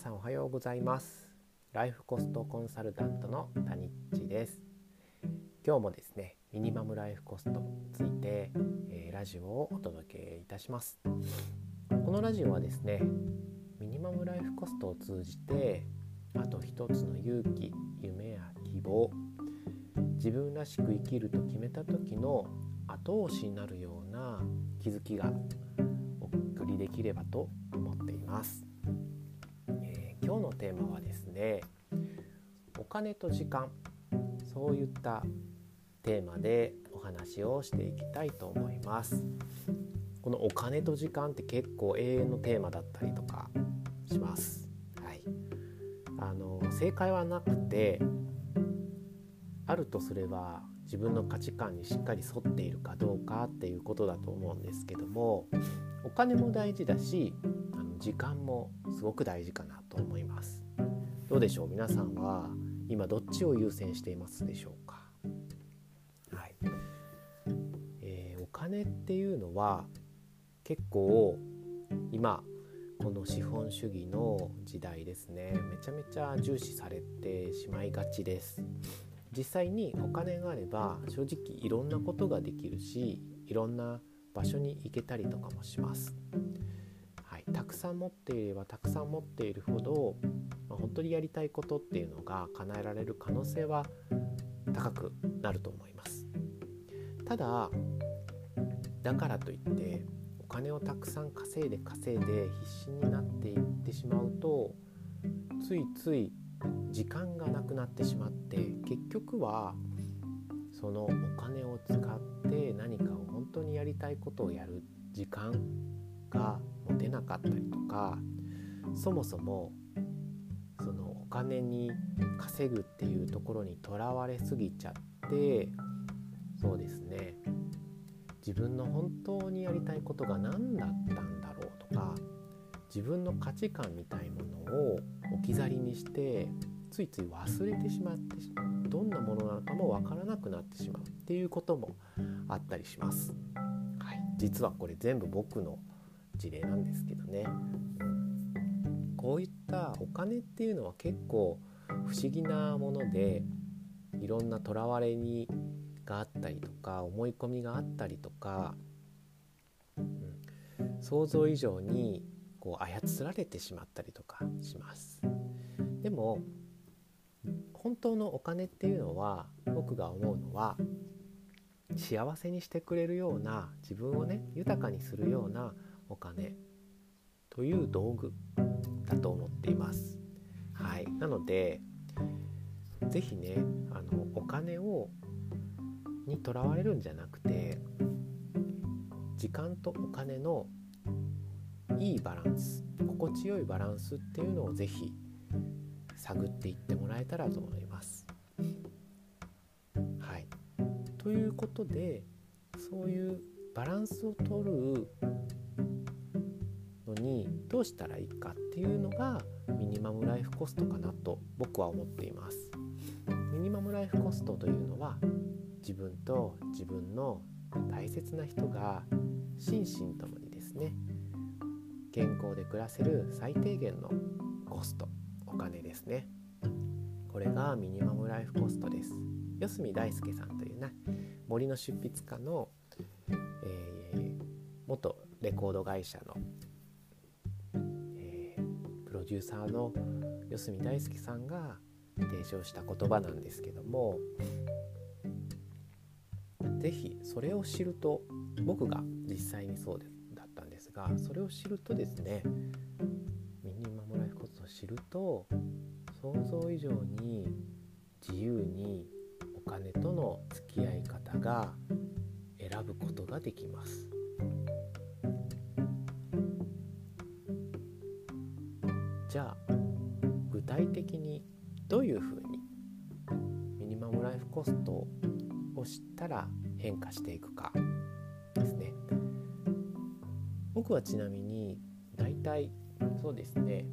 さんおはようございます。ライフコストコンサルタントの谷地です。今日もですねミニマムライフコストについて、えー、ラジオをお届けいたします。このラジオはですねミニマムライフコストを通じてあと一つの勇気夢や希望自分らしく生きると決めた時の後押しになるような気づきがお送りできればと思っています、今日のテーマはですねお金と時間。そういったテーマでお話をしていきたいと思います。このお金と時間って結構永遠のテーマだったりとかします。はい。あの正解はなくてあるとすれば自分の価値観にしっかり沿っているかどうかっていうことだと思うんですけどもお金も大事だし時間もすごく大事かなと思います。どうでしょう？皆さんは今どっちを優先していますでしょうか？はい、えー、お金っていうのは結構今この資本主義の時代ですね。めちゃめちゃ重視されてしまいがちです。実際にお金があれば正直いろんなことができるしいろんな場所に行けたりとかもします。たくさん持っていればたくさん持っているほど、まあ、本当にやりたいことっていうのが叶えられる可能性は高くなると思います。ただだからといってお金をたくさん稼いで稼いで必死になっていってしまうとついつい時間がなくなってしまって結局はそのお金を使って何かを本当にやりたいことをやる時間が持てなかったりとかそもそもそのお金に稼ぐっていうところにとらわれすぎちゃってそうですね自分の本当にやりたいことが何だったんだろうとか自分の価値観みたいものを置き去りにしてついつい忘れてしまってどんなものなのかもわからなくなってしまうっていうこともあったりします。はい、実はこれ全部僕の事例なんですけどね。こういったお金っていうのは結構不思議なものでいろんなとらわれにがあったりとか思い込みがあったりとか、うん、想像以上にこう操られてしまったりとかします。でも本当のお金っていうのは僕が思うのは幸せにしてくれるような自分をね豊かにするようなお金という道具だと思っています。はい、なので是非ねあのお金をにとらわれるんじゃなくて時間とお金のいいバランス心地よいバランスっていうのを是非探っていってもらえたらと思います。はい、ということでそういうバランスを取るのにどうしたらいいかっていうのがミニマムライフコストかなと僕は思っています。ミニマムライフコストというのは自分と自分の大切な人が心身ともにですね健康で暮らせる最低限のコストお金ですねこれがミニマムライフコストです四隅大輔さんというね森の執筆家の、えー、元レコード会社の、ューサーの四隅大輔さんが提唱した言葉なんですけども是非それを知ると僕が実際にそうだったんですがそれを知るとですね知ると想像以上に自由にお金との付き合い方が選ぶことができます。じゃあ具体的にどういうふうにミニマムライフコストを知ったら変化していくかですね。僕はちなみに大体そうですね。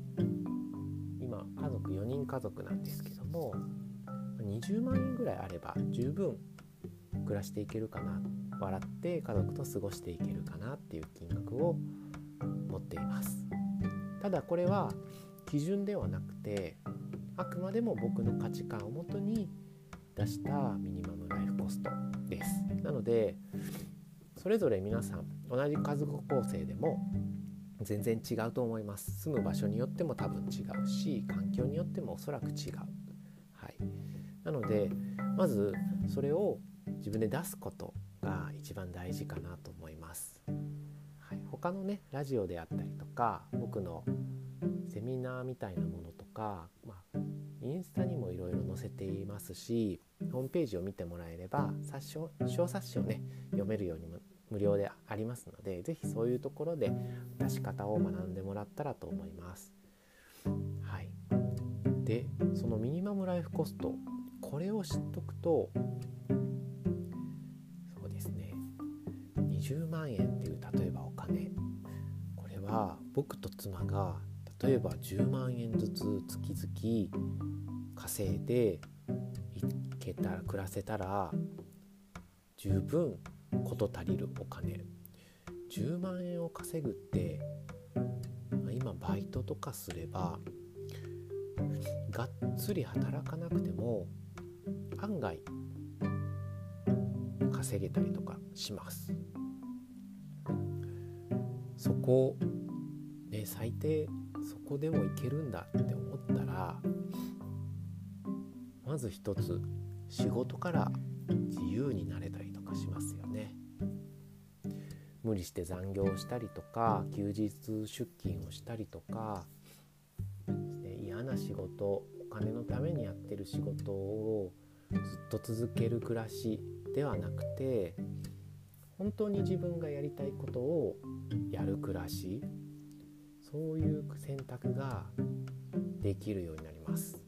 今家族4人家族なんですけども20万円ぐらいあれば十分暮らしていけるかな。笑って家族と過ごしていけるかなっていう金額を持っています。ただこれは基準ではなくてあくまでも僕の価値観をもとに出したミニマムライフコストです。なのでそれぞれ皆さん同じ家族構成でも全然違うと思います。住む場所によっても多分違うし環境によってもおそらく違う、はい、なのでまずそれを自分で出すことが一番大事かなと思います、はい、他のねラジオであったりとか僕のセミナーみたいなものとか、まあ、インスタにもいろいろ載せていますしホームページを見てもらえれば冊子小冊子をね読めるようにも無料でありますので是非そういうところで出し方を学んでもらったらと思います。はい、でそのミニマムライフコストこれを知っとくとそうですね20万円っていう例えばお金これは僕と妻が例えば10万円ずつ月々稼いでいけたら暮らせたら十分事足りるお金。10万円を稼ぐって今バイトとかすればがっつり働かなくても案外稼げたりとかします。そこね最低そこでもいけるんだって思ったらまず一つ仕事から自由になれたりとかしますよね。無理して残業したりとか休日出勤をしたりとか嫌な仕事お金のためにやってる仕事をずっと続ける暮らしではなくて本当に自分がやりたいことをやる暮らしそういう選択ができるようになります。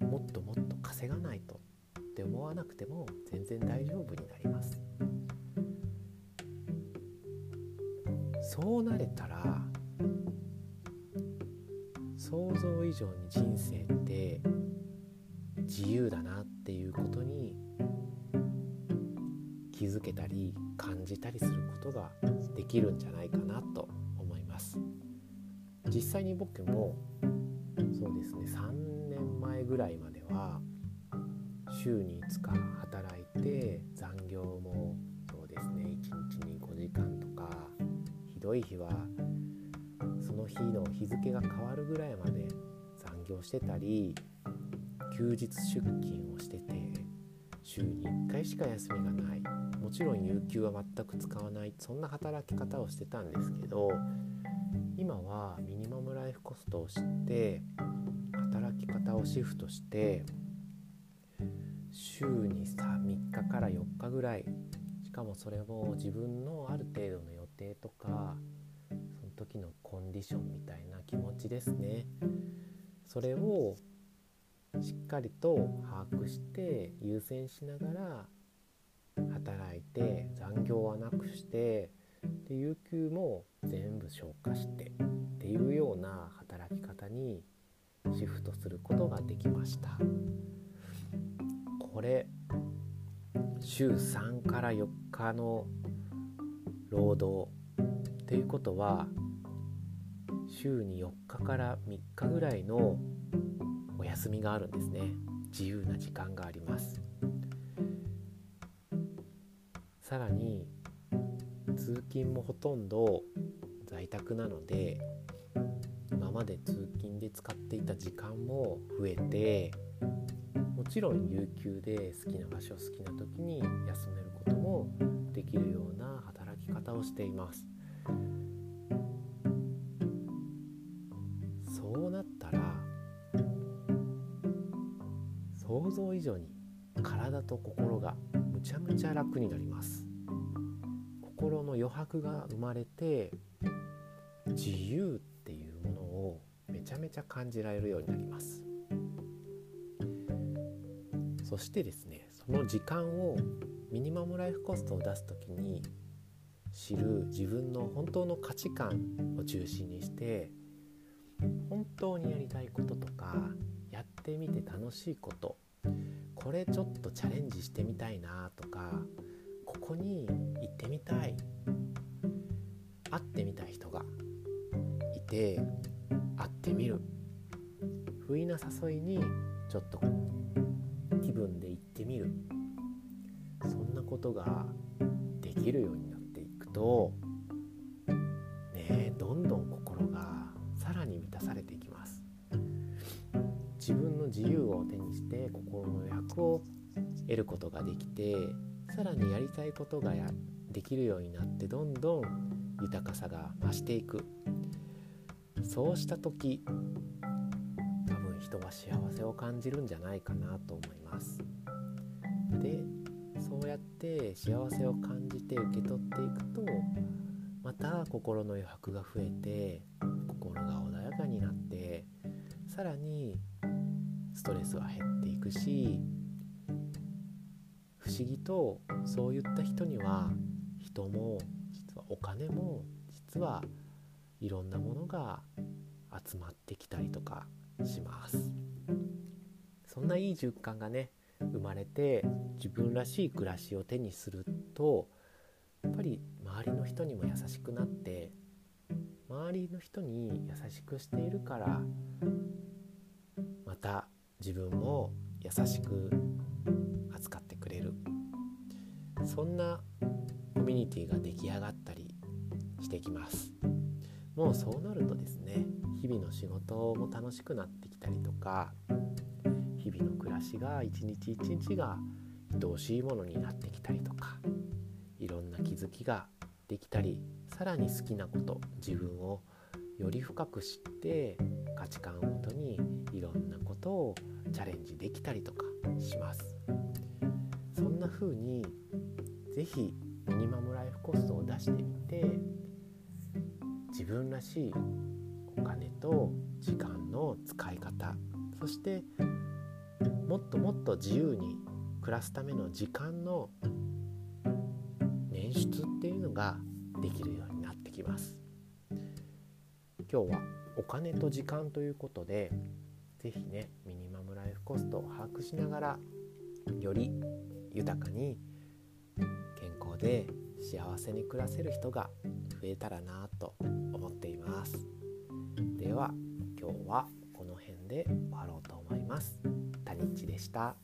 もっともっと稼がないとって思わなくても全然大丈夫になります。そうなれたら想像以上に人生って自由だなっていうことに気づけたり感じたりすることができるんじゃないかなと。実際に僕もそうですね3年前ぐらいまでは週に5日働いて残業もそうですね1日に5時間とかひどい日はその日の日付が変わるぐらいまで残業してたり休日出勤をしてて週に1回しか休みがない。もちろん有給は全く使わない。そんな働き方をしてたんですけど今はミニマムライフコストを知って働き方をシフトして週にさ3日から4日ぐらいしかもそれも自分のある程度の予定とかその時のコンディションみたいな気持ちですね。それをしっかりと把握して優先しながら働いて残業はなくしてで有給も全部消化してっていうような働き方にシフトすることができました。これ週3から4日の労働っていうことは週に4日から3日ぐらいのお休みがあるんですね。自由な時間があります。さらに通勤もほとんど在宅なので今まで通勤で使っていた時間も増えてもちろん有給で好きな場所好きな時に休めることもできるような働き方をしています。そうなったら想像以上に体と心がむちゃむちゃ楽になります。の余白が生まれて自由っていうものをめちゃめちゃ感じられるようになります。そしてですねその時間をミニマムライフコストを出す時に知る自分の本当の価値観を中心にして本当にやりたいこととかやってみて楽しいことこれちょっとチャレンジしてみたいなとかここに行ってみたい。会ってみたい人がいて会ってみる。不意な誘いにちょっと気分で行ってみる。そんなことができるようになっていくとねどんどん心がさらに満たされていきます。自分の自由を手にして心の余白を得ることができてさらにやりたいことがやできるようになってどんどん豊かさが増していく。そうした時多分人は幸せを感じるんじゃないかなと思います。でそうやって幸せを感じて受け取っていくとまた心の余白が増えて心が穏やかになってさらにストレスは減っていくし思議とそういった人には人も実はお金も実はいろんなものが集まってきたりとかします。そんないい循環がね生まれて自分らしい暮らしを手にするとやっぱり周りの人にも優しくなって周りの人に優しくしているからまた自分も優しく扱っそんなコミュニティが出来上がったりしてきます。もうそうなるとですね日々の仕事も楽しくなってきたりとか日々の暮らしが一日一日が愛おしいものになってきたりとかいろんな気づきができたりさらに好きなこと自分をより深く知って価値観をもとにいろんなことをチャレンジできたりとかします。そんな風に是非ミニマムライフコストを出してみて自分らしいお金と時間の使い方そしてもっともっと自由に暮らすための時間の捻出っていうのができるようになってきます。今日はお金と時間ということで是非ねミニマムライフコストを把握しながらより豊かにで幸せに暮らせる人が増えたらなと思っていますでは今日はこの辺で終わろうと思います。たにちでした。